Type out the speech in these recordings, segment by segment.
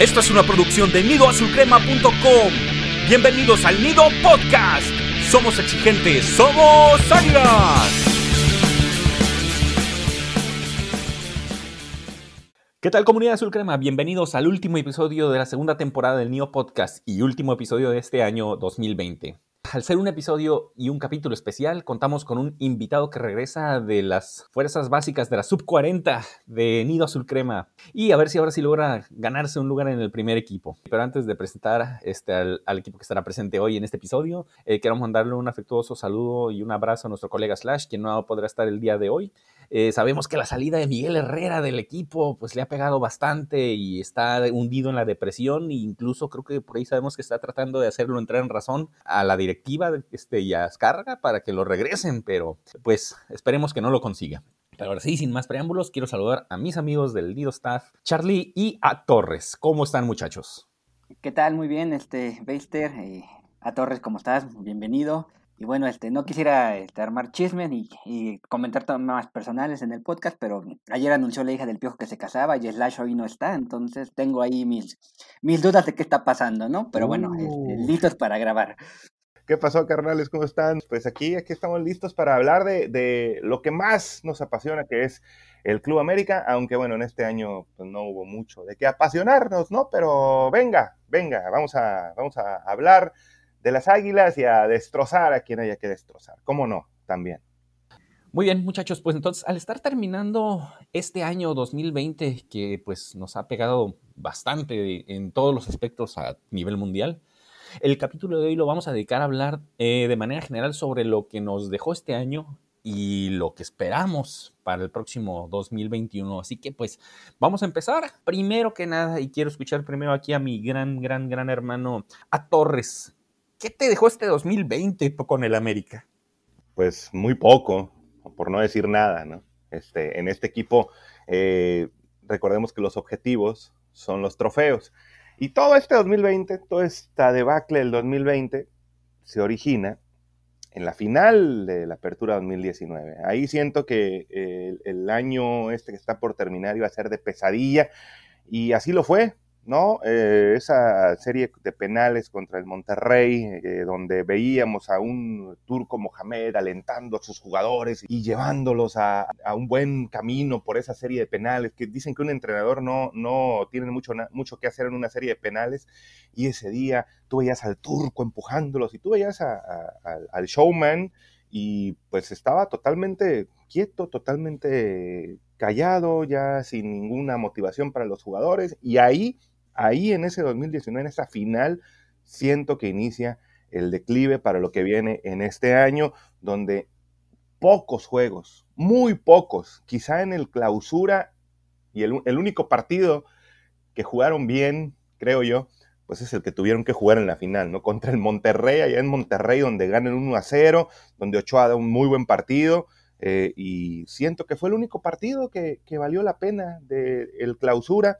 Esto es una producción de nidoazulcrema.com. Bienvenidos al Nido Podcast. Somos exigentes, somos águilas. ¿Qué tal comunidad azul crema? Bienvenidos al último episodio de la segunda temporada del Nido Podcast y último episodio de este año 2020. Al ser un episodio y un capítulo especial, contamos con un invitado que regresa de las fuerzas básicas de la Sub 40 de Nido Azul Crema y a ver si ahora sí logra ganarse un lugar en el primer equipo. Pero antes de presentar este, al, equipo que estará presente hoy en este episodio, eh, queremos mandarle un afectuoso saludo y un abrazo a nuestro colega Slash, quien no podrá estar el día de hoy. Eh, sabemos que la salida de Miguel Herrera del equipo pues le ha pegado bastante y está hundido en la depresión e incluso creo que por ahí sabemos que está tratando de hacerlo entrar en razón a la directiva este, y a Escarga para que lo regresen, pero pues esperemos que no lo consiga. Pero ahora sí, sin más preámbulos, quiero saludar a mis amigos del Dido Staff, Charlie y a Torres. ¿Cómo están muchachos? ¿Qué tal? Muy bien, este, Beister. Eh, a Torres, ¿cómo estás? Bienvenido. Y bueno, este, no quisiera este, armar chismes y, comentar temas personales en el podcast, pero ayer anunció la hija del piojo que se casaba y Slash hoy no está, entonces tengo ahí mis, mis dudas de qué está pasando, ¿no? Pero bueno, este, uh. listos para grabar. ¿Qué pasó, carnales? ¿Cómo están? Pues aquí, aquí estamos listos para hablar de, de, lo que más nos apasiona, que es el Club América, aunque bueno, en este año pues, no hubo mucho de qué apasionarnos, ¿no? Pero venga, venga, vamos a, vamos a hablar de las águilas y a destrozar a quien haya que destrozar. ¿Cómo no? También. Muy bien, muchachos, pues entonces al estar terminando este año 2020 que pues nos ha pegado bastante en todos los aspectos a nivel mundial, el capítulo de hoy lo vamos a dedicar a hablar eh, de manera general sobre lo que nos dejó este año y lo que esperamos para el próximo 2021. Así que pues vamos a empezar. Primero que nada, y quiero escuchar primero aquí a mi gran, gran, gran hermano, a Torres. ¿Qué te dejó este 2020 con el América? Pues muy poco, por no decir nada, ¿no? Este, en este equipo, eh, recordemos que los objetivos son los trofeos. Y todo este 2020, toda esta debacle del 2020, se origina en la final de la apertura 2019. Ahí siento que el, el, año este que está por terminar iba a ser de pesadilla y así lo fue. ¿No? Eh, esa serie de penales contra el Monterrey, eh, donde veíamos a un turco Mohamed alentando a sus jugadores y llevándolos a, un buen camino por esa serie de penales, que dicen que un entrenador no, no tiene mucho, mucho que hacer en una serie de penales, y ese día tú veías al turco empujándolos y tú veías al showman y pues estaba totalmente quieto, totalmente callado, ya sin ninguna motivación para los jugadores, y ahí ahí en ese 2019, en esa final, siento que inicia el declive para lo que viene en este año, donde pocos juegos, muy pocos, quizá en el clausura y el, único partido que jugaron bien, creo yo, pues es el que tuvieron que jugar en la final, ¿no? Contra el Monterrey, allá en Monterrey, donde ganan 1 a 0, donde Ochoa da un muy buen partido, eh, y siento que fue el único partido que, valió la pena del el clausura,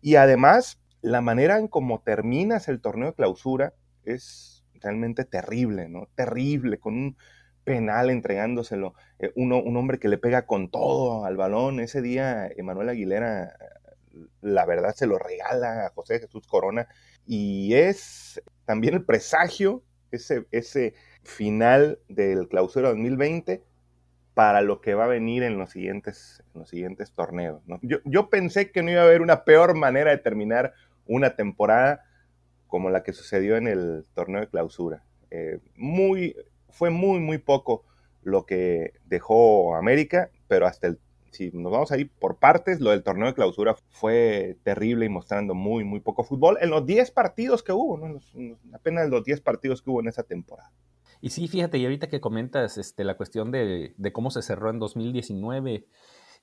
y además la manera en cómo terminas el torneo de clausura es realmente terrible, ¿no? Terrible, con un penal entregándoselo, eh, uno, un hombre que le pega con todo al balón. Ese día, Emanuel Aguilera, la verdad, se lo regala a José Jesús Corona y es también el presagio, ese, ese final del clausura 2020 para lo que va a venir en los siguientes, torneos. Yo, pensé que no iba a haber una peor manera de terminar una temporada como la que sucedió en el torneo de clausura. Eh, fue muy, muy poco lo que dejó América, pero hasta el, si nos vamos a ir por partes, lo del torneo de clausura fue terrible y mostrando muy, muy poco fútbol en los 10 partidos que hubo, apenas los 10 partidos que hubo en esa temporada. Y sí, fíjate, y ahorita que comentas este, la cuestión de, de cómo se cerró en 2019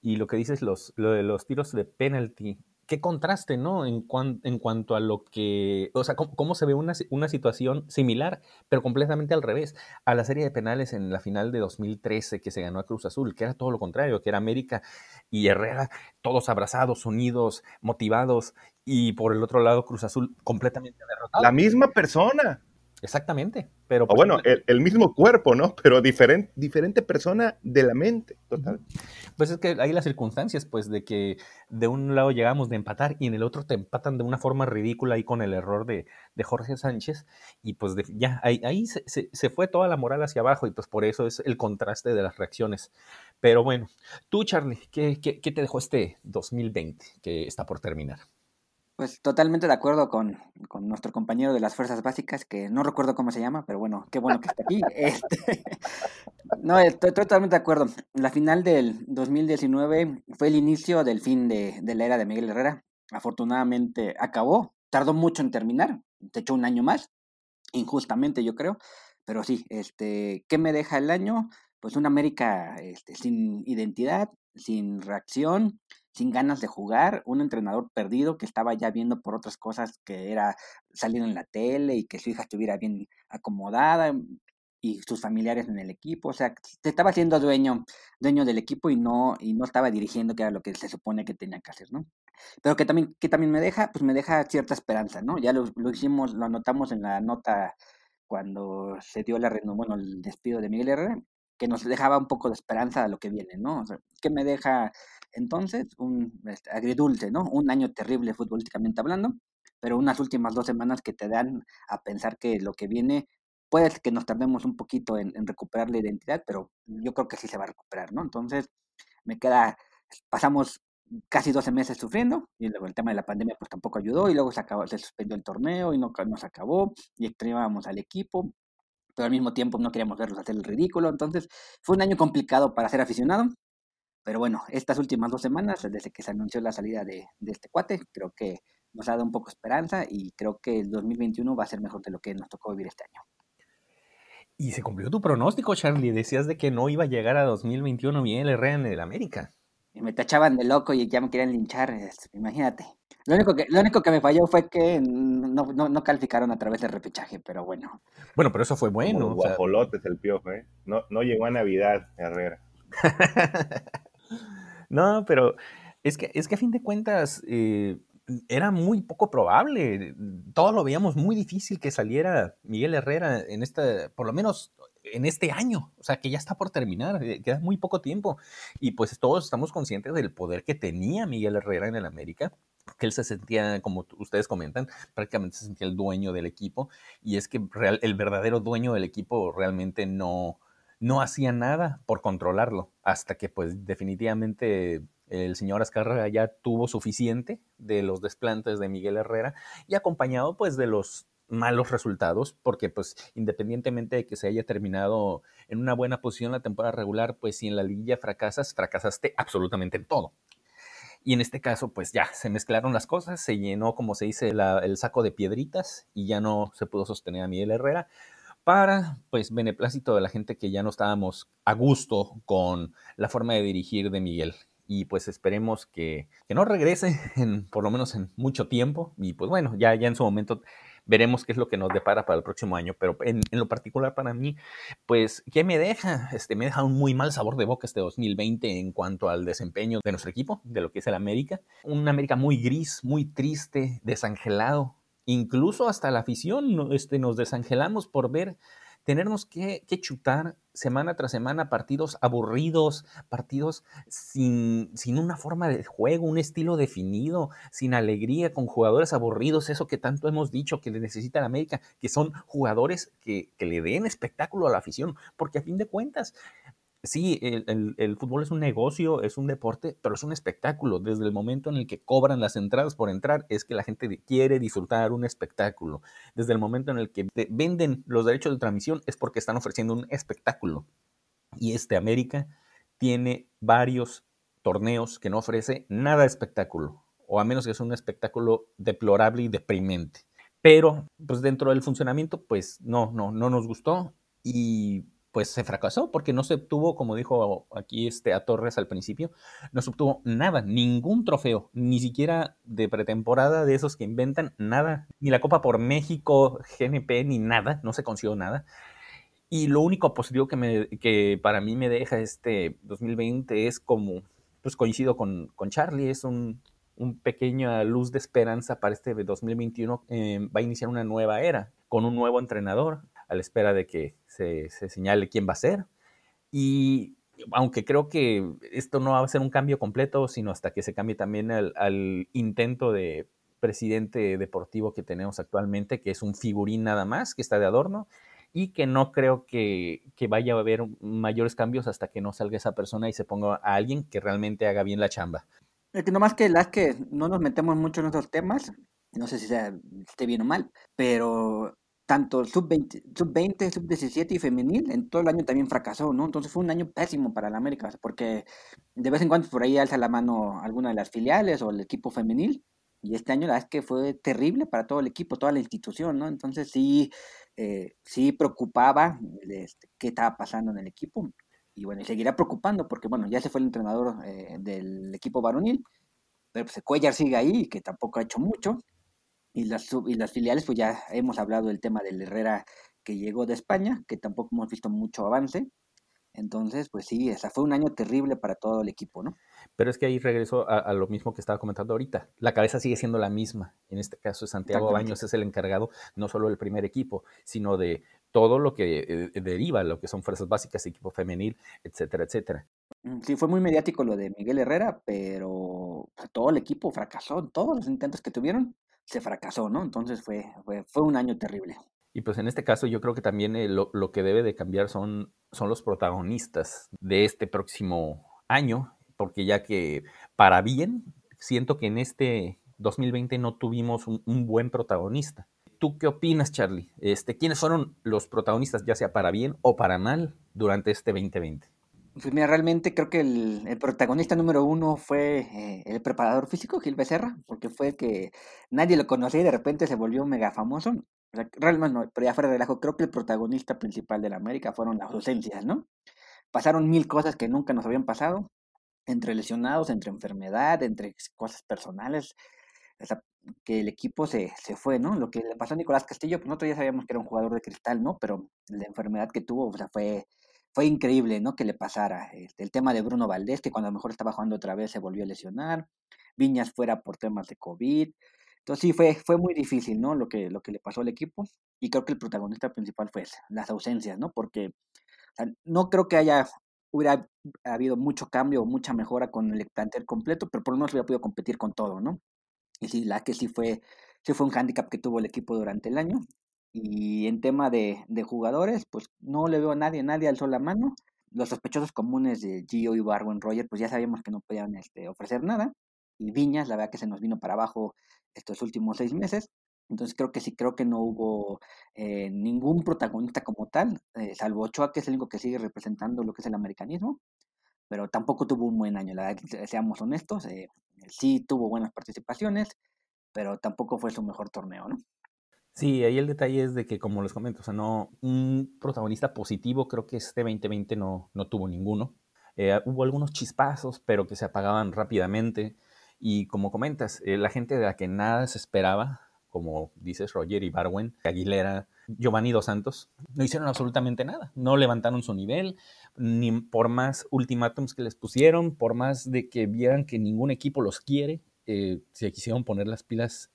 y lo que dices, los, lo de los tiros de penalty, qué contraste, ¿no? En, en cuanto a lo que, o sea, cómo, se ve una, una, situación similar, pero completamente al revés, a la serie de penales en la final de 2013 que se ganó a Cruz Azul, que era todo lo contrario, que era América y Herrera, todos abrazados, unidos, motivados, y por el otro lado Cruz Azul completamente derrotado. La misma persona. Exactamente. Pero bueno, el, mismo cuerpo, ¿no? Pero diferente, diferente persona de la mente, total. Pues es que hay las circunstancias, pues, de que de un lado llegamos de empatar y en el otro te empatan de una forma ridícula ahí con el error de, Jorge Sánchez. Y pues ya, ahí, ahí se, se, fue toda la moral hacia abajo y pues por eso es el contraste de las reacciones. Pero bueno, tú, Charlie, ¿qué, qué, qué te dejó este 2020 que está por terminar? Pues totalmente de acuerdo con, nuestro compañero de las fuerzas básicas, que no recuerdo cómo se llama, pero bueno, qué bueno que está aquí. Este, no, estoy, totalmente de acuerdo. La final del 2019 fue el inicio del fin de, la era de Miguel Herrera. Afortunadamente acabó, tardó mucho en terminar, se echó un año más, injustamente yo creo, pero sí, este, ¿qué me deja el año? Pues una América este, sin identidad, sin reacción, sin ganas de jugar, un entrenador perdido que estaba ya viendo por otras cosas que era salir en la tele y que su hija estuviera bien acomodada mm, y sus familiares en el equipo, o sea, se estaba siendo dueño, dueño del equipo y no, y no estaba dirigiendo, que era lo que se supone que tenía que hacer, ¿no? Pero que también, que también me deja, pues me deja cierta esperanza, ¿no? Ya lo, hicimos, lo anotamos en la nota cuando se dio la bueno, el despido de Miguel Herrera, que nos dejaba un poco de esperanza a lo que viene, ¿no? O sea, que me deja entonces, un este, agridulce, ¿no? Un año terrible futbolísticamente hablando, pero unas últimas dos semanas que te dan a pensar que lo que viene, puede que nos tardemos un poquito en, recuperar la identidad, pero yo creo que sí se va a recuperar, ¿no? Entonces, me queda, pasamos casi 12 meses sufriendo y luego el tema de la pandemia pues tampoco ayudó y luego se, acabó, se suspendió el torneo y no nos acabó y extrañábamos al equipo pero al mismo tiempo no queríamos verlos hacer el ridículo entonces fue un año complicado para ser aficionado pero bueno, estas últimas dos semanas, desde que se anunció la salida de, este cuate, creo que nos ha dado un poco esperanza y creo que el 2021 va a ser mejor de lo que nos tocó vivir este año. Y se cumplió tu pronóstico, Charlie. Decías de que no iba a llegar a 2021 bien el Herrera en el América. Y me tachaban de loco y ya me querían linchar, imagínate. Lo único, que, lo único que me falló fue que no, calificaron a través del repechaje, pero bueno. Bueno, pero eso fue bueno. guajolotes el piojo, ¿eh? No, no llegó a Navidad, Herrera. No, pero es que, es que a fin de cuentas eh, era muy poco probable. Todos lo veíamos muy difícil que saliera Miguel Herrera en este, por lo menos en este año. O sea, que ya está por terminar, eh, queda muy poco tiempo. Y pues todos estamos conscientes del poder que tenía Miguel Herrera en el América que él se sentía, como ustedes comentan, prácticamente se sentía el dueño del equipo, y es que el verdadero dueño del equipo realmente no, no hacía nada por controlarlo, hasta que pues definitivamente el señor Azcárraga ya tuvo suficiente de los desplantes de Miguel Herrera y acompañado pues de los malos resultados, porque pues independientemente de que se haya terminado en una buena posición la temporada regular, pues si en la liguilla fracasas, fracasaste absolutamente en todo. Y en este caso, pues ya se mezclaron las cosas, se llenó, como se dice, el saco de piedritas y ya no se pudo sostener a Miguel Herrera para, pues, beneplácito de la gente que ya no estábamos a gusto con la forma de dirigir de Miguel. Y pues esperemos que, no regrese, en, por lo menos en mucho tiempo. Y pues bueno, ya, ya en su momento veremos qué es lo que nos depara para el próximo año. Pero en, lo particular para mí, pues, ¿qué me deja? Este, me deja un muy mal sabor de boca este 2020 en cuanto al desempeño de nuestro equipo, de lo que es el América. Un América muy gris, muy triste, desangelado, incluso hasta la afición este, nos desangelamos por ver, tenernos que, chutar semana tras semana partidos aburridos, partidos sin, sin, una forma de juego, un estilo definido, sin alegría, con jugadores aburridos, eso que tanto hemos dicho que le necesita la América, que son jugadores que, que le den espectáculo a la afición, porque a fin de cuentas, sí, el, fútbol es un negocio, es un deporte, pero es un espectáculo. Desde el momento en el que cobran las entradas por entrar, es que la gente quiere disfrutar un espectáculo. Desde el momento en el que venden los derechos de transmisión, es porque están ofreciendo un espectáculo. Y este América tiene varios torneos que no ofrece nada de espectáculo, o a menos que sea un espectáculo deplorable y deprimente. Pero, pues dentro del funcionamiento, pues no, no, no nos gustó. Y pues se fracasó porque no se obtuvo, como dijo aquí este a Torres al principio, no se obtuvo nada, ningún trofeo, ni siquiera de pretemporada de esos que inventan, nada, ni la Copa por México, GNP, ni nada, no se consiguió nada. Y lo único positivo que, me, que para mí me deja este 2020 es como, pues coincido con, con Charlie, es un, un pequeña luz de esperanza para este 2021. Eh, va a iniciar una nueva era con un nuevo entrenador, a la espera de que se, señale quién va a ser. Y aunque creo que esto no va a ser un cambio completo, sino hasta que se cambie también al, intento de presidente deportivo que tenemos actualmente, que es un figurín nada más, que está de adorno, y que no creo que, vaya a haber mayores cambios hasta que no salga esa persona y se ponga a alguien que realmente haga bien la chamba. Es que nomás que las que no nos metemos mucho en esos temas, no sé si sea, esté bien o mal, pero tanto sub-20, sub-20, sub-17 y femenil, en todo el año también fracasó, ¿no? Entonces fue un año pésimo para la América, porque de vez en cuando por ahí alza la mano alguna de las filiales o el equipo femenil, y este año la verdad es que fue terrible para todo el equipo, toda la institución, ¿no? Entonces sí, eh, sí preocupaba este, qué estaba pasando en el equipo, y bueno, y seguirá preocupando, porque bueno, ya se fue el entrenador eh, del equipo varonil, pero pues Cuellar sigue ahí, que tampoco ha hecho mucho, y las, y las filiales, pues ya hemos hablado del tema del Herrera que llegó de España, que tampoco hemos visto mucho avance. Entonces, pues sí, esa fue un año terrible para todo el equipo, ¿no? Pero es que ahí regreso a, lo mismo que estaba comentando ahorita. La cabeza sigue siendo la misma. En este caso, Santiago Baños es el encargado no solo del primer equipo, sino de todo lo que eh, deriva, lo que son fuerzas básicas, equipo femenil, etcétera, etcétera. Mm, sí, fue muy mediático lo de Miguel Herrera, pero todo el equipo fracasó en todos los intentos que tuvieron se fracasó, ¿no? Entonces fue, fue, un año terrible. Y pues en este caso yo creo que también eh, lo, que debe de cambiar son, son los protagonistas de este próximo año, porque ya que para bien, siento que en este 2020 no tuvimos un, buen protagonista. ¿Tú qué opinas, Charlie? Este, ¿Quiénes fueron los protagonistas, ya sea para bien o para mal, durante este 2020? Pues mira, realmente creo que el, protagonista número uno fue eh, el preparador físico, Gil Becerra, porque fue el que nadie lo conocía y de repente se volvió mega famoso. O sea, realmente no, pero ya fuera de relajo, creo que el protagonista principal de la América fueron las ausencias, ¿no? Pasaron mil cosas que nunca nos habían pasado, entre lesionados, entre enfermedad, entre cosas personales, o sea, que el equipo se, se fue, ¿no? Lo que le pasó a Nicolás Castillo, pues nosotros ya sabíamos que era un jugador de cristal, ¿no? Pero la enfermedad que tuvo, o sea, fue fue increíble, ¿no? Que le pasara. Este, el tema de Bruno Valdés, que cuando mejor estaba jugando otra vez se volvió a lesionar. Viñas fuera por temas de COVID. Entonces sí, fue, fue muy difícil, ¿no? Lo que, lo que le pasó al equipo. Y creo que el protagonista principal fue las ausencias, ¿no? Porque no creo que haya hubiera habido mucho cambio o mucha mejora con el plantel completo, pero por lo menos hubiera podido competir con todo, ¿no? Y sí, la que sí fue, sí fue un hándicap que tuvo el equipo durante el año. Y en tema de, de, jugadores, pues no le veo a nadie, nadie alzó la mano. Los sospechosos comunes de Gio y Barwin Roger, pues ya sabíamos que no podían este, ofrecer nada. Y Viñas, la verdad que se nos vino para abajo estos últimos seis meses. Entonces creo que sí, creo que no hubo eh, ningún protagonista como tal, eh, salvo Ochoa, que es el único que sigue representando lo que es el americanismo, pero tampoco tuvo un buen año, la verdad, seamos honestos, eh, sí tuvo buenas participaciones, pero tampoco fue su mejor torneo, ¿no? Sí, ahí el detalle es de que, como les comento, o sea, no, un protagonista positivo, creo que este 2020 no, no tuvo ninguno. Eh, hubo algunos chispazos, pero que se apagaban rápidamente. Y como comentas, eh, la gente de la que nada se esperaba, como dices Roger y Barwen, Aguilera, Giovanni Dos Santos, no hicieron absolutamente nada. No levantaron su nivel, ni por más ultimátums que les pusieron, por más de que vieran que ningún equipo los quiere, eh, se quisieron poner las pilas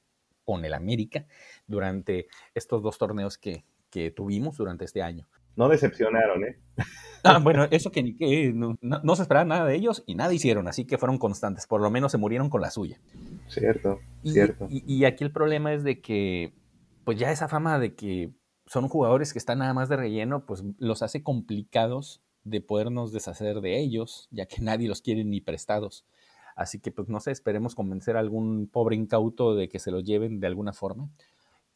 con el América durante estos dos torneos que, tuvimos durante este año. No decepcionaron, ¿eh? Ah, bueno, eso que, no, se esperaba nada de ellos y nada hicieron, así que fueron constantes, por lo menos se murieron con la suya. Cierto, cierto. Y, aquí el problema es de que, pues ya esa fama de que son jugadores que están nada más de relleno, pues los hace complicados de podernos deshacer de ellos, ya que nadie los quiere ni prestados. Así que, pues no sé, esperemos convencer a algún pobre incauto de que se los lleven de alguna forma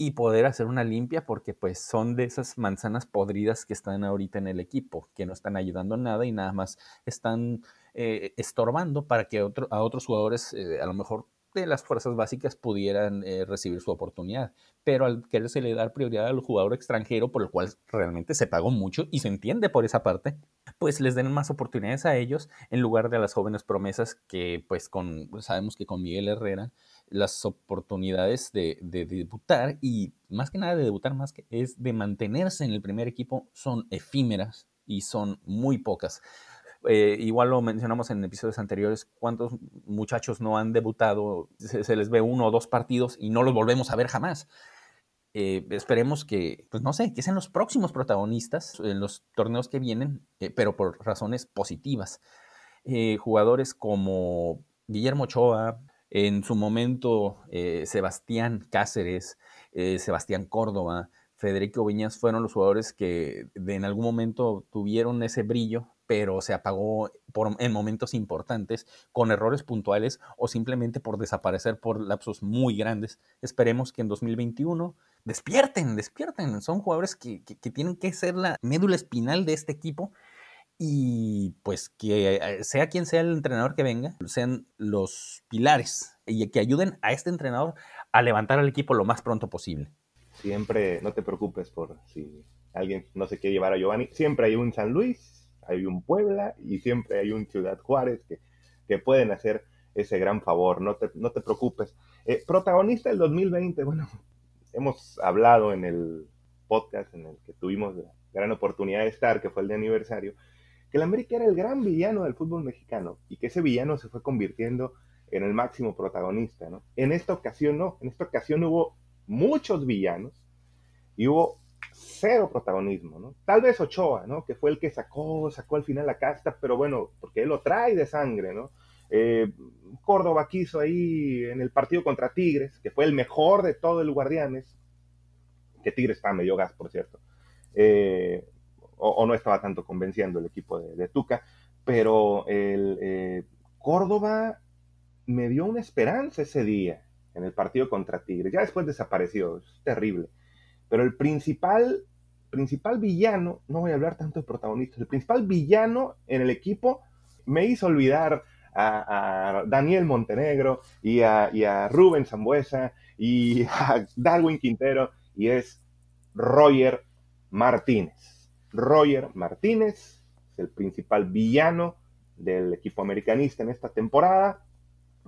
y poder hacer una limpia porque pues son de esas manzanas podridas que están ahorita en el equipo, que no están ayudando nada y nada más están eh, estorbando para que a otros jugadores eh, a lo mejor de las fuerzas básicas pudieran eh, recibir su oportunidad. Pero al quererse le dar prioridad al jugador extranjero, por el cual realmente se pagó mucho y se entiende por esa parte, pues les den más oportunidades a ellos en lugar de a las jóvenes promesas que pues con, sabemos que con Miguel Herrera las oportunidades de, de, debutar y más que nada de debutar, más que es de mantenerse en el primer equipo son efímeras y son muy pocas. Eh, igual lo mencionamos en episodios anteriores, cuántos muchachos no han debutado, se, les ve uno o dos partidos y no los volvemos a ver jamás. Eh, esperemos que, pues no sé, que sean los próximos protagonistas en los torneos que vienen, eh, pero por razones positivas. Jugadores como Guillermo Ochoa, en su momento Sebastián Cáceres, Sebastián Córdoba, Federico Viñas fueron los jugadores que en algún momento tuvieron ese brillo, pero se apagó en momentos importantes, con errores puntuales o simplemente por desaparecer por lapsos muy grandes. Esperemos que en 2021 despierten, despierten. Son jugadores que, tienen que ser la médula espinal de este equipo y pues que eh, sea quien sea el entrenador que venga, sean los pilares y que ayuden a este entrenador a levantar al equipo lo más pronto posible. Siempre, no te preocupes por si alguien no se quiere llevar a Giovanni, siempre hay un San Luis, hay un Puebla y siempre hay un Ciudad Juárez que, que pueden hacer ese gran favor, no te, no te preocupes. Eh, protagonista del 2020, bueno, hemos hablado en el podcast en el que tuvimos la gran oportunidad de estar, que fue el de aniversario, que el América era el gran villano del fútbol mexicano y que ese villano se fue convirtiendo en el máximo protagonista, ¿no? En esta ocasión no, en esta ocasión hubo muchos villanos y hubo cero protagonismo, ¿no? Tal vez Ochoa, ¿no? Que fue el que sacó, sacó al final la casta, pero bueno, porque él lo trae de sangre, ¿no? Eh, Córdoba quiso ahí en el partido contra Tigres, que fue el mejor de todo el Guardianes, que Tigres estaba medio gas, por cierto, eh, o, no estaba tanto convenciendo el equipo de, Tuca, pero el, eh, Córdoba me dio una esperanza ese día en el partido contra Tigres. Ya después desapareció, es terrible. Pero el principal, principal villano, no voy a hablar tanto de protagonistas, el principal villano en el equipo me hizo olvidar a, Daniel Montenegro y a, Rubén Zambuesa y a Darwin Quintero y es Roger Martínez. Roger Martínez es el principal villano del equipo americanista en esta temporada.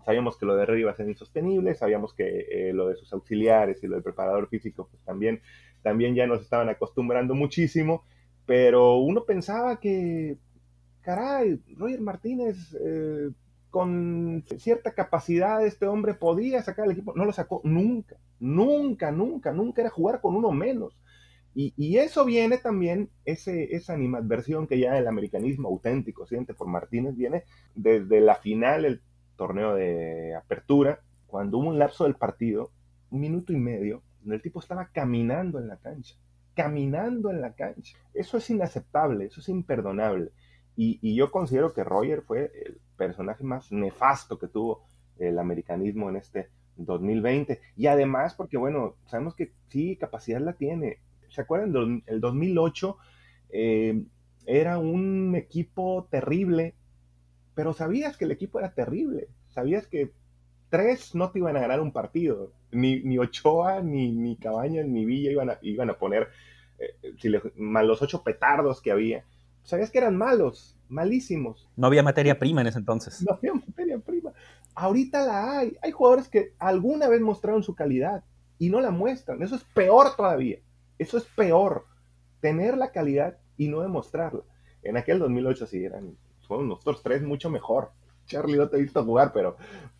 Sabíamos que lo de Rey iba a ser insostenible, sabíamos que eh, lo de sus auxiliares y lo del preparador físico pues también, también ya nos estaban acostumbrando muchísimo, pero uno pensaba que caray, Roger Martínez, eh, con cierta capacidad, este hombre podía sacar el equipo. No lo sacó nunca, nunca, nunca, nunca era jugar con uno menos. Y, eso viene también, ese, esa animadversión que ya el americanismo auténtico siente por Martínez, viene desde la final del torneo de apertura, cuando hubo un lapso del partido, un minuto y medio, el tipo estaba caminando en la cancha, caminando en la cancha. Eso es inaceptable, eso es imperdonable. Y, yo considero que Roger fue el personaje más nefasto que tuvo el americanismo en este 2020. Y además, porque bueno, sabemos que sí, capacidad la tiene. ¿Se acuerdan? El 2008 eh, era un equipo terrible, pero sabías que el equipo era terrible. Sabías que tres no te iban a ganar un partido. Ni, ni Ochoa, ni, ni Cabañas, ni Villa iban a, iban a poner, eh, si más los ocho petardos que había sabías que eran malos, malísimos. No había materia prima en ese entonces. No había materia prima. Ahorita la hay. Hay jugadores que alguna vez mostraron su calidad y no la muestran. Eso es peor todavía. Eso es peor. Tener la calidad y no demostrarla. En aquel 2008 sí eran, fueron nosotros tres mucho mejor. Charlie no te he visto jugar, pero,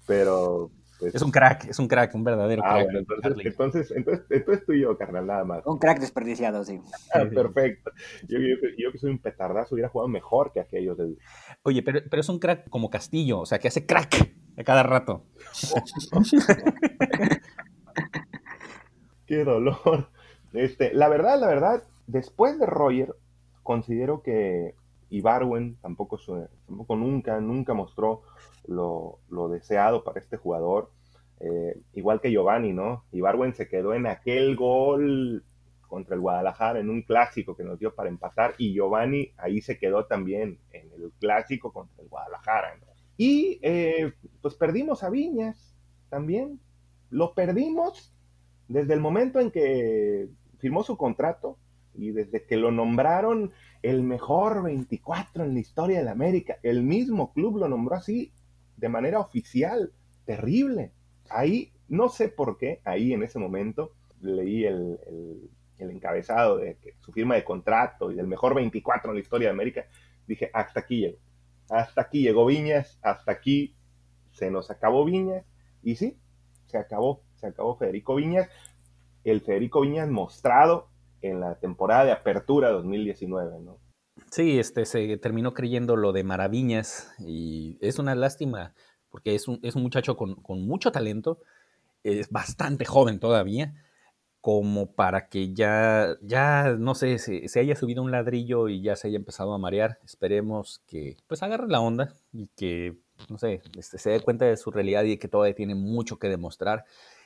pero pues es un crack, es un crack, un verdadero ah, crack. entonces, entonces, entonces, tú y yo, carnal, nada más. Un crack desperdiciado, sí. Ah, perfecto. Yo, yo, que soy un petardazo hubiera jugado mejor que aquellos del... Oye, pero, pero es un crack como Castillo, o sea, que hace crack a cada rato. Qué dolor. Este, la verdad, la verdad, después de Roger, considero que Ibarwen tampoco, tampoco nunca, nunca mostró lo, deseado para este jugador. Eh, igual que Giovanni, ¿no? Ibarwen se quedó en aquel gol contra el Guadalajara en un clásico que nos dio para empatar y Giovanni ahí se quedó también en el clásico contra el Guadalajara. Y eh, pues perdimos a Viñas también. Lo perdimos desde el momento en que firmó su contrato y desde que lo nombraron el mejor 24 en la historia de la América. El mismo club lo nombró así de manera oficial, terrible. Ahí, no sé por qué, ahí en ese momento leí el, encabezado de que su firma de contrato y del mejor 24 en la historia de América, dije, hasta aquí llegó. Hasta aquí llegó Viñas, hasta aquí se nos acabó Viñas, y sí, se acabó, se acabó Federico Viñas, el Federico Viñas mostrado en la temporada de apertura 2019, ¿no? Sí, este, se terminó creyendo lo de Maraviñas y es una lástima porque es un, es un muchacho con, con, mucho talento, es bastante joven todavía, como para que ya, ya no sé, se, se, haya subido un ladrillo y ya se haya empezado a marear. Esperemos que pues agarre la onda y que, no sé, este, se dé cuenta de su realidad y que todavía tiene mucho que demostrar.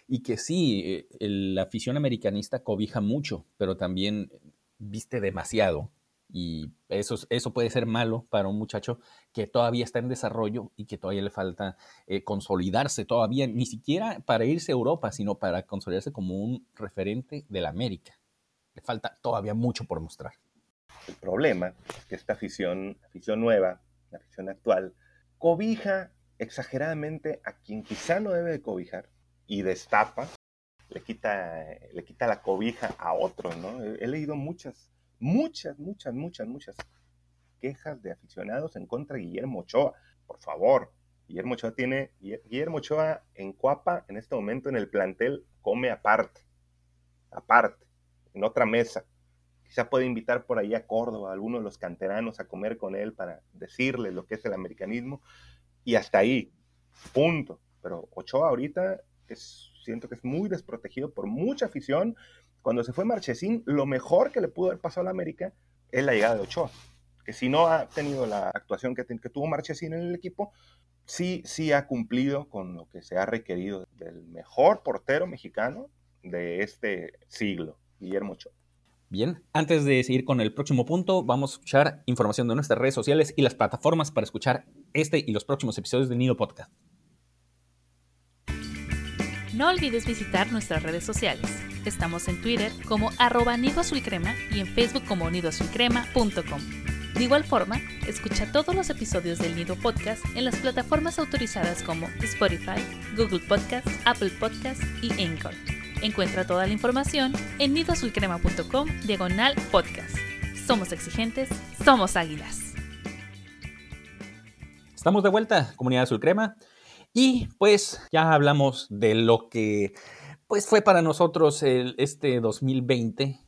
Y que sí, eh, la afición americanista cobija mucho, pero también viste demasiado. Y eso, eso puede ser malo para un muchacho que todavía está en desarrollo y que todavía le falta eh, consolidarse todavía, ni siquiera para irse a Europa, sino para consolidarse como un referente de la América. Le falta todavía mucho por mostrar. El problema es que esta afición, afición nueva, la afición actual, cobija exageradamente a quien quizá no debe de cobijar y destapa, le quita, le quita la cobija a otro, ¿no? He leído muchas muchas, muchas, muchas, muchas quejas de aficionados en contra de Guillermo Ochoa. Por favor, Guillermo Ochoa tiene, Guillermo Ochoa en Cuapa, en este momento en el plantel, come aparte, aparte, en otra mesa. Quizá puede invitar por ahí a Córdoba a alguno de los canteranos a comer con él para decirles lo que es el americanismo. Y hasta ahí, punto. Pero Ochoa ahorita siento que es muy desprotegido por mucha afición cuando se fue Marchesín, lo mejor que le pudo haber pasado a la América es la llegada de Ochoa. Que si no ha tenido la actuación que, que tuvo Marchesín en el equipo, sí, sí ha cumplido con lo que se ha requerido del mejor portero mexicano de este siglo, Guillermo Ochoa. Bien, antes de seguir con el próximo punto, vamos a escuchar información de nuestras redes sociales y las plataformas para escuchar este y los próximos episodios de Nido Podcast. No olvides visitar nuestras redes sociales. Estamos en Twitter como arroba nidoazulcrema y en Facebook como nidoazulcrema.com. De igual forma, escucha todos los episodios del Nido Podcast en las plataformas autorizadas como Spotify, Google Podcast, Apple Podcast y Anchor. Encuentra toda la información en nidoazulcrema.com diagonal podcast. Somos exigentes, somos águilas. Estamos de vuelta, comunidad azul crema. Y pues ya hablamos de lo que pues fue para nosotros este 2020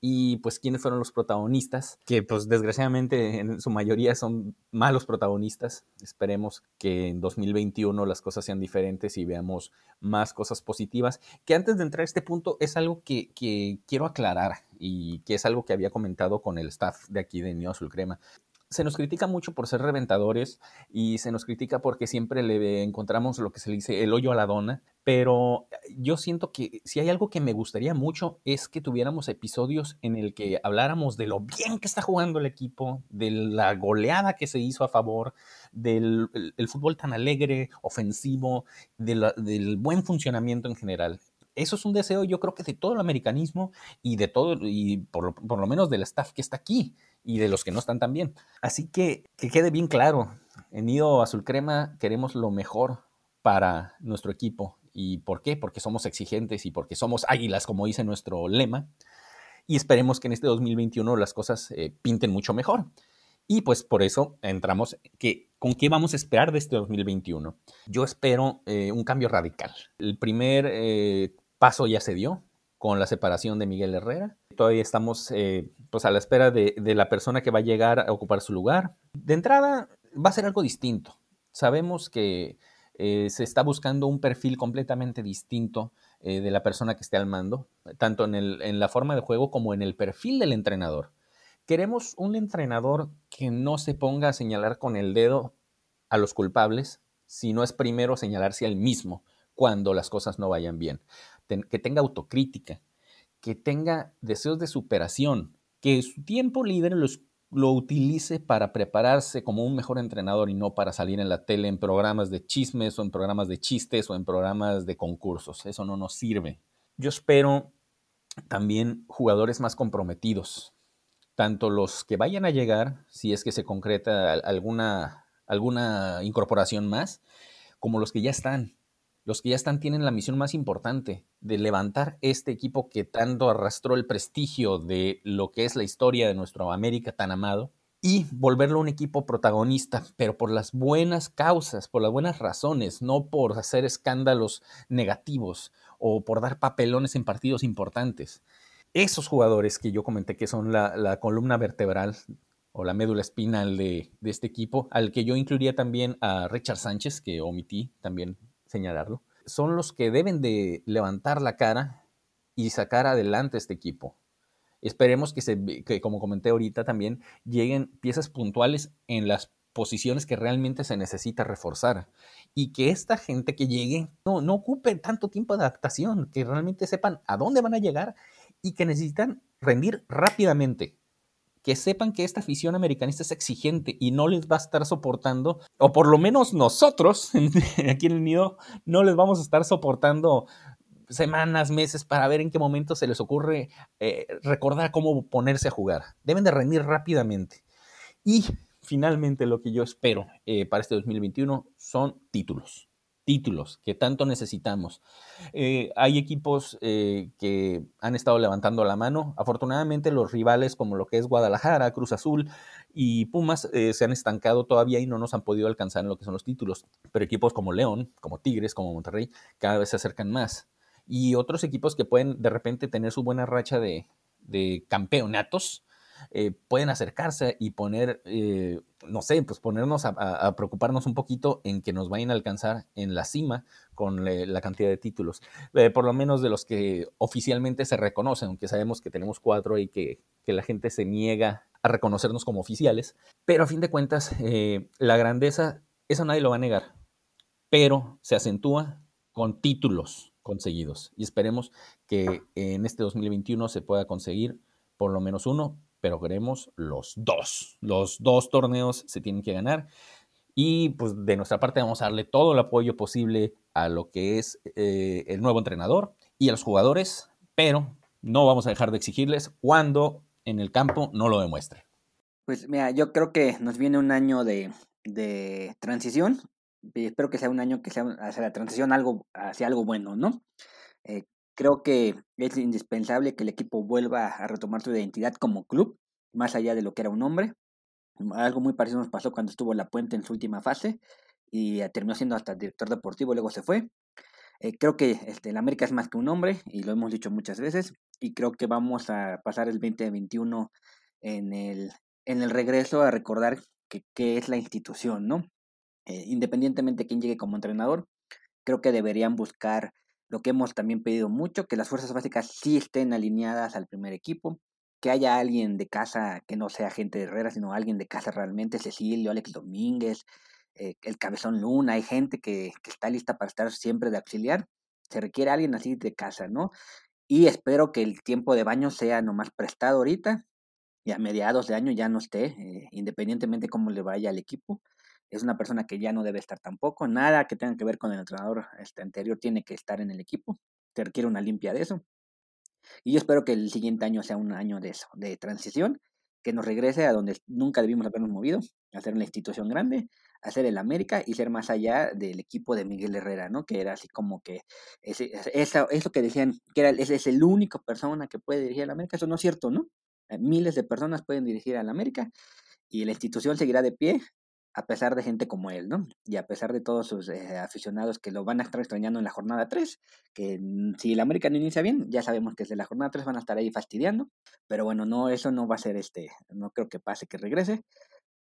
y pues quiénes fueron los protagonistas, que pues desgraciadamente en su mayoría son malos protagonistas. Esperemos que en 2021 las cosas sean diferentes y veamos más cosas positivas. Que antes de entrar a este punto es algo que, que quiero aclarar y que es algo que había comentado con el staff de aquí de Neo Azul Crema se nos critica mucho por ser reventadores y se nos critica porque siempre le encontramos lo que se le dice el hoyo a la dona, pero yo siento que si hay algo que me gustaría mucho es que tuviéramos episodios en el que habláramos de lo bien que está jugando el equipo, de la goleada que se hizo a favor, del fútbol tan alegre, ofensivo, del buen funcionamiento en general. Eso es un deseo, yo creo que de todo el americanismo y de todo, y por lo, menos del staff que está aquí y de los que no están tan bien. Así que que quede bien claro, en Nido Azul Crema queremos lo mejor para nuestro equipo. ¿Y por qué? Porque somos exigentes y porque somos águilas, como dice nuestro lema. Y esperemos que en este 2021 las cosas eh, pinten mucho mejor. Y pues por eso entramos que con qué vamos a esperar de este 2021. Yo espero eh, un cambio radical. El primer eh, paso ya se dio con la separación de Miguel Herrera. Todavía estamos pues a la espera de, la persona que va a llegar a ocupar su lugar. De entrada, va a ser algo distinto. Sabemos que eh, se está buscando un perfil completamente distinto eh, de la persona que esté al mando, tanto en, la forma de juego como en el perfil del entrenador. Queremos un entrenador que no se ponga a señalar con el dedo a los culpables, sino es primero señalarse al mismo cuando las cosas no vayan bien que tenga autocrítica, que tenga deseos de superación, que su tiempo libre lo utilice para prepararse como un mejor entrenador y no para salir en la tele en programas de chismes o en programas de chistes o en programas de concursos. Eso no nos sirve. Yo espero también jugadores más comprometidos, tanto los que vayan a llegar, si es que se concreta alguna, alguna incorporación más, como los que ya están los que ya están tienen la misión más importante de levantar este equipo que tanto arrastró el prestigio de lo que es la historia de nuestro América tan amado y volverlo un equipo protagonista, pero por las buenas causas, por las buenas razones, no por hacer escándalos negativos o por dar papelones en partidos importantes. Esos jugadores que yo comenté que son la, columna vertebral o la médula espinal de, de, este equipo, al que yo incluiría también a Richard Sánchez, que omití también señalarlo, son los que deben de levantar la cara y sacar adelante este equipo. Esperemos que, se, que, como comenté ahorita también, lleguen piezas puntuales en las posiciones que realmente se necesita reforzar y que esta gente que llegue no, no ocupe tanto tiempo de adaptación, que realmente sepan a dónde van a llegar y que necesitan rendir rápidamente. Que sepan que esta afición americanista es exigente y no les va a estar soportando, o por lo menos nosotros aquí en el nido, no les vamos a estar soportando semanas, meses para ver en qué momento se les ocurre eh, recordar cómo ponerse a jugar. Deben de rendir rápidamente. Y finalmente lo que yo espero eh, para este 2021 son títulos. Títulos que tanto necesitamos. Eh, hay equipos que han estado levantando la mano. Afortunadamente los rivales como lo que es Guadalajara, Cruz Azul y Pumas se han estancado todavía y no nos han podido alcanzar en lo que son los títulos. Pero equipos como León, como Tigres, como Monterrey, cada vez se acercan más y otros equipos que pueden de repente tener su buena racha de, campeonatos, eh, pueden acercarse y poner, eh, no sé, pues ponernos a, preocuparnos un poquito en que nos vayan a alcanzar en la cima con la cantidad de títulos, eh, por lo menos de los que oficialmente se reconocen, aunque sabemos que tenemos cuatro y que, que la gente se niega a reconocernos como oficiales, pero a fin de cuentas, la grandeza, eso nadie lo va a negar, pero se acentúa con títulos conseguidos. Y esperemos que en este 2021 se pueda conseguir por lo menos uno, pero queremos los dos. Los dos torneos se tienen que ganar. Y pues de nuestra parte vamos a darle todo el apoyo posible a lo que es eh, el nuevo entrenador y a los jugadores, pero no vamos a dejar de exigirles cuando en el campo no lo demuestre. Pues mira, yo creo que nos viene un año de, de transición espero que sea un año que sea hacia la transición algo, hacia algo bueno, ¿no? Eh, creo que es indispensable que el equipo vuelva a retomar su identidad como club, más allá de lo que era un hombre. Algo muy parecido nos pasó cuando estuvo La Puente en su última fase y terminó siendo hasta director deportivo, luego se fue. Eh, creo que este, el América es más que un hombre y lo hemos dicho muchas veces y creo que vamos a pasar el 2021 en el, en el regreso a recordar que, que es la institución, ¿no? Eh, independientemente de quién llegue como entrenador, creo que deberían buscar lo que hemos también pedido mucho, que las fuerzas básicas sí estén alineadas al primer equipo, que haya alguien de casa que no sea gente de Herrera, sino alguien de casa realmente, Cecilio, Alex Domínguez, eh, el Cabezón Luna, hay gente que, que, está lista para estar siempre de auxiliar, se requiere alguien así de casa, ¿no? Y espero que el tiempo de baño sea nomás prestado ahorita y a mediados de año ya no esté, eh, independientemente cómo le vaya al equipo es una persona que ya no debe estar tampoco. Nada que tenga que ver con el entrenador este, anterior tiene que estar en el equipo. Se requiere una limpia de eso. Y yo espero que el siguiente año sea un año de eso, de transición, que nos regrese a donde nunca debimos habernos movido, a ser una institución grande, a ser el América y ser más allá del equipo de Miguel Herrera, ¿no? Que era así como que ese, eso, eso que decían que era, es el único persona que puede dirigir al América, eso no es cierto, ¿no? Eh, miles de personas pueden dirigir al América y la institución seguirá de pie a pesar de gente como él, ¿no? Y a pesar de todos sus eh, aficionados que lo van a estar extrañando en la jornada 3, que si el América no inicia bien, ya sabemos que desde la jornada 3 van a estar ahí fastidiando, pero bueno, no, eso no va a ser este, no creo que pase que regrese,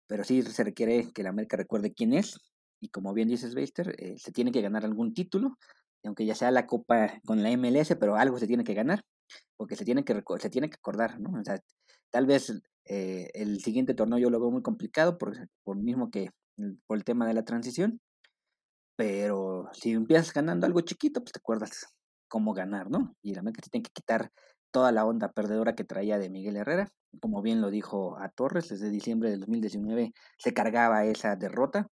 pero sí se requiere que el América recuerde quién es, y como bien dices, Beister, eh, se tiene que ganar algún título, aunque ya sea la copa con la MLS, pero algo se tiene que ganar, porque se tiene que, se tiene que acordar, ¿no? O sea, tal vez eh, el siguiente torneo yo lo veo muy complicado por, por mismo que por el tema de la transición. Pero si empiezas ganando algo chiquito, pues te acuerdas cómo ganar, ¿no? Y la América tiene que quitar toda la onda perdedora que traía de Miguel Herrera. Como bien lo dijo a Torres, desde diciembre del 2019 se cargaba esa derrota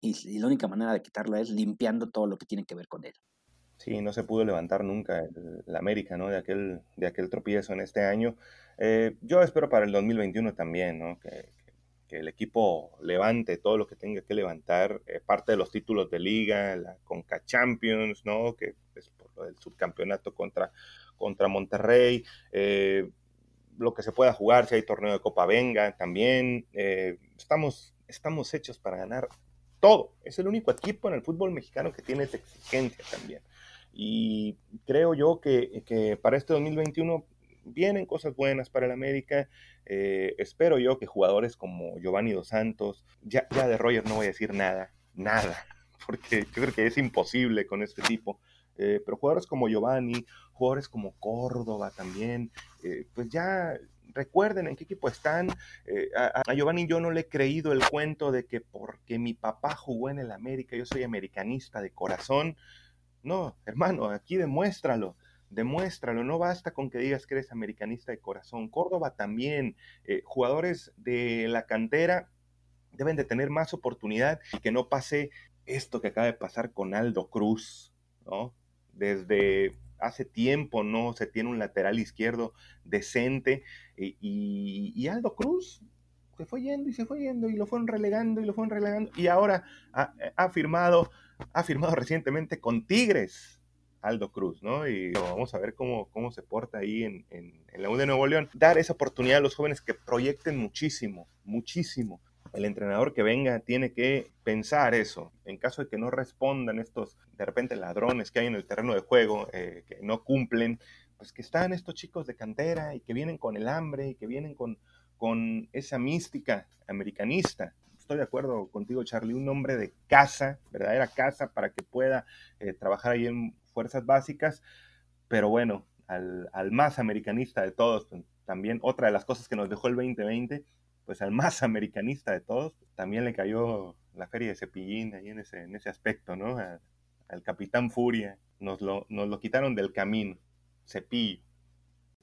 y, la única manera de quitarla es limpiando todo lo que tiene que ver con él. Sí, no se pudo levantar nunca el, América, ¿no? De aquel, de aquel tropiezo en este año. Eh, yo espero para el 2021 también, ¿no? Que, el equipo levante todo lo que tenga que levantar, eh, parte de los títulos de liga, la Conca Champions, ¿no? Que es por lo del subcampeonato contra, contra Monterrey. Eh, lo que se pueda jugar, si hay torneo de Copa Venga también. Eh, estamos, estamos hechos para ganar todo. Es el único equipo en el fútbol mexicano que tiene esa exigencia también. Y creo yo que, que para este 2021 vienen cosas buenas para el América. Eh, espero yo que jugadores como Giovanni Dos Santos, ya, de Roger no voy a decir nada, nada, porque yo creo que es imposible con este tipo. Eh, pero jugadores como Giovanni, jugadores como Córdoba también, eh, pues ya recuerden en qué equipo están. a, a, Giovanni yo no le he creído el cuento de que porque mi papá jugó en el América, yo soy americanista de corazón. No, hermano, aquí demuéstralo demuéstralo, no basta con que digas que eres americanista de corazón. Córdoba también, eh, jugadores de la cantera deben de tener más oportunidad y que no pase esto que acaba de pasar con Aldo Cruz, ¿no? Desde hace tiempo no se tiene un lateral izquierdo decente y, Aldo Cruz se fue yendo y se fue yendo y lo fueron relegando y lo fueron relegando y ahora ha firmado, ha firmado recientemente con Tigres, Aldo Cruz, ¿no? Y vamos a ver cómo, cómo se porta ahí en, en, la U de Nuevo León. Dar esa oportunidad a los jóvenes que proyecten muchísimo, muchísimo. El entrenador que venga tiene que pensar eso. En caso de que no respondan estos, de repente, ladrones que hay en el terreno de juego, eh, que no cumplen, pues que están estos chicos de cantera y que vienen con el hambre y que vienen con, con esa mística americanista estoy de acuerdo contigo, Charlie, un hombre de casa, verdadera casa, para que pueda eh, trabajar ahí en fuerzas básicas, pero bueno, al, más americanista de todos, pues, también otra de las cosas que nos dejó el 2020, pues al más americanista de todos, también le cayó la feria de Cepillín ahí en ese, en ese aspecto, ¿no? al Capitán Furia, nos lo, nos lo quitaron del camino, Cepillo.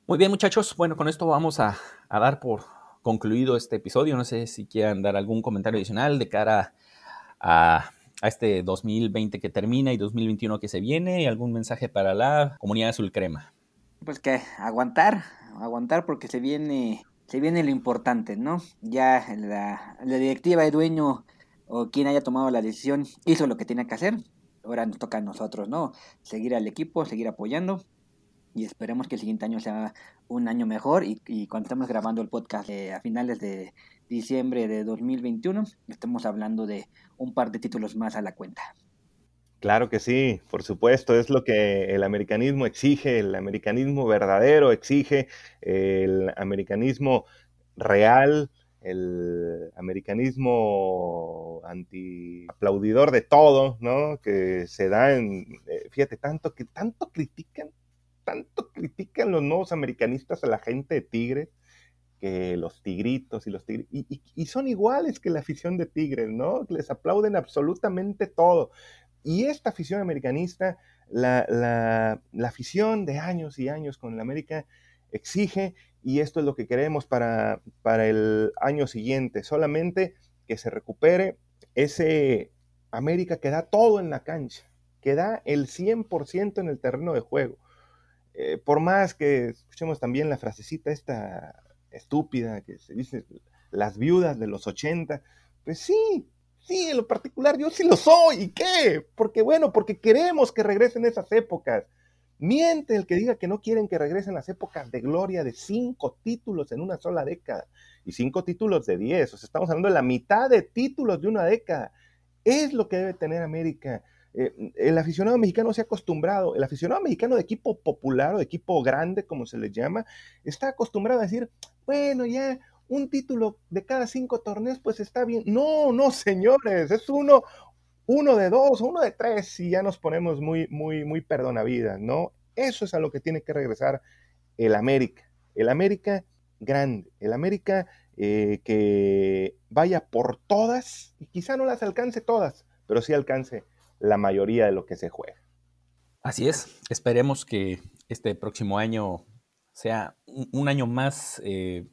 Muy bien muchachos, bueno, con esto vamos a, a dar por concluido este episodio. No sé si quieran dar algún comentario adicional de cara a a este 2020 que termina y 2021 que se viene y algún mensaje para la comunidad azul crema. Pues que aguantar, aguantar porque se viene, se viene lo importante, ¿no? Ya la, directiva de dueño o quien haya tomado la decisión hizo lo que tenía que hacer. Ahora nos toca a nosotros, ¿no? Seguir al equipo, seguir apoyando y esperemos que el siguiente año sea un año mejor y, cuando estemos grabando el podcast a finales de diciembre de 2021 estemos hablando de un par de títulos más a la cuenta. Claro que sí, por supuesto, es lo que el americanismo exige, el americanismo verdadero exige, el americanismo real, el americanismo anti-aplaudidor de todo, ¿no? Que se da en, eh, fíjate, tanto que tanto critican tanto critican los nuevos americanistas a la gente de Tigres, que los tigritos y los tigres, y, son iguales que la afición de Tigres, ¿no? Les aplauden absolutamente todo. Y esta afición americanista, la, la, afición de años y años con el América, exige, y esto es lo que queremos para, para el año siguiente, solamente que se recupere ese América que da todo en la cancha, que da el 100% en el terreno de juego. Eh, por más que escuchemos también la frasecita esta estúpida que se dice las viudas de los 80, pues sí, sí, en lo particular yo sí lo soy. ¿Y qué? Porque bueno, porque queremos que regresen esas épocas. Miente el que diga que no quieren que regresen las épocas de gloria de cinco títulos en una sola década y cinco títulos de diez. O sea, estamos hablando de la mitad de títulos de una década. Es lo que debe tener América. Eh, el aficionado mexicano se ha acostumbrado, el aficionado mexicano de equipo popular o de equipo grande, como se les llama, está acostumbrado a decir, bueno, ya un título de cada cinco torneos, pues está bien. No, no, señores, es uno, uno de dos, uno de tres, y ya nos ponemos muy, muy, muy perdonavidas, ¿no? Eso es a lo que tiene que regresar el América. El América grande, el América eh, que vaya por todas, y quizá no las alcance todas, pero sí alcance la mayoría de lo que se juega. Así es, esperemos que este próximo año sea un, año más eh,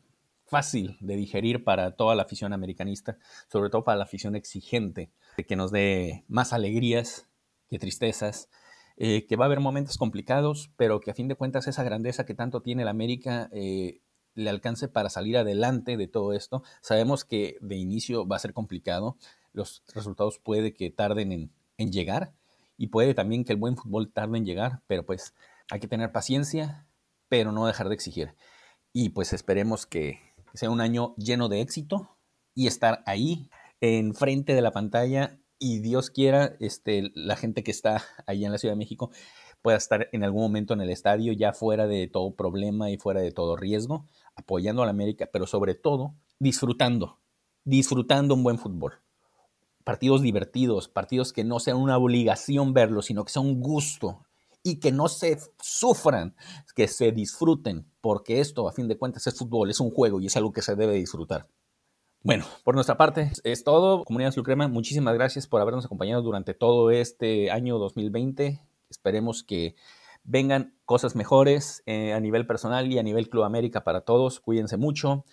fácil de digerir para toda la afición americanista, sobre todo para la afición exigente, que nos dé más alegrías que tristezas, eh, que va a haber momentos complicados, pero que a fin de cuentas esa grandeza que tanto tiene la América eh, le alcance para salir adelante de todo esto. Sabemos que de inicio va a ser complicado, los resultados puede que tarden en, en llegar y puede también que el buen fútbol tarde en llegar, pero pues hay que tener paciencia, pero no dejar de exigir. y pues esperemos que sea un año lleno de éxito y estar ahí enfrente de la pantalla y Dios quiera, este, la gente que está allá en la Ciudad de México pueda estar en algún momento en el estadio ya fuera de todo problema y fuera de todo riesgo, apoyando a la América, pero sobre todo disfrutando, disfrutando un buen fútbol. Partidos divertidos, partidos que no sean una obligación verlos, sino que sea un gusto y que no se sufran, que se disfruten, porque esto a fin de cuentas es fútbol, es un juego y es algo que se debe disfrutar. Bueno, por nuestra parte es todo. Comunidad Crema, muchísimas gracias por habernos acompañado durante todo este año 2020. Esperemos que vengan cosas mejores eh, a nivel personal y a nivel Club América para todos. Cuídense mucho.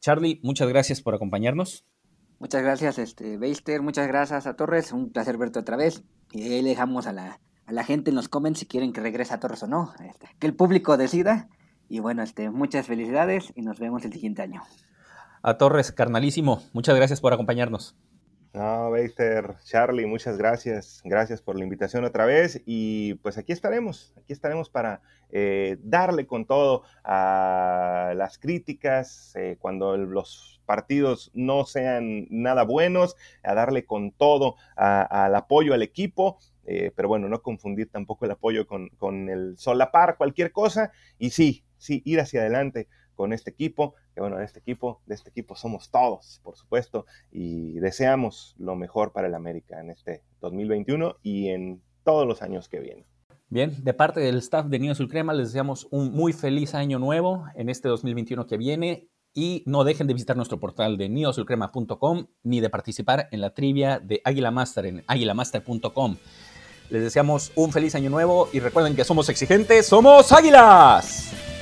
Charlie, muchas gracias por acompañarnos. Muchas gracias, este, Beister. Muchas gracias a Torres. Un placer verte otra vez. Y ahí le dejamos a la, a la gente en los comments si quieren que regrese a Torres o no. Este, que el público decida. Y bueno, este, muchas felicidades y nos vemos el siguiente año. A Torres, carnalísimo, muchas gracias por acompañarnos. No, Beister, Charlie, muchas gracias. Gracias por la invitación otra vez. Y pues aquí estaremos, aquí estaremos para eh, darle con todo a las críticas eh, cuando los partidos no sean nada buenos, a darle con todo al apoyo al equipo. Eh, pero bueno, no confundir tampoco el apoyo con, con el solapar cualquier cosa. Y sí, sí, ir hacia adelante con este equipo, que bueno, de este equipo, de este equipo somos todos, por supuesto, y deseamos lo mejor para el América en este 2021 y en todos los años que vienen. Bien, de parte del staff de Azul Crema les deseamos un muy feliz año nuevo en este 2021 que viene y no dejen de visitar nuestro portal de nidoazulcrema.com ni de participar en la trivia de Águila Master en águilamaster.com. Les deseamos un feliz año nuevo y recuerden que somos exigentes, somos águilas.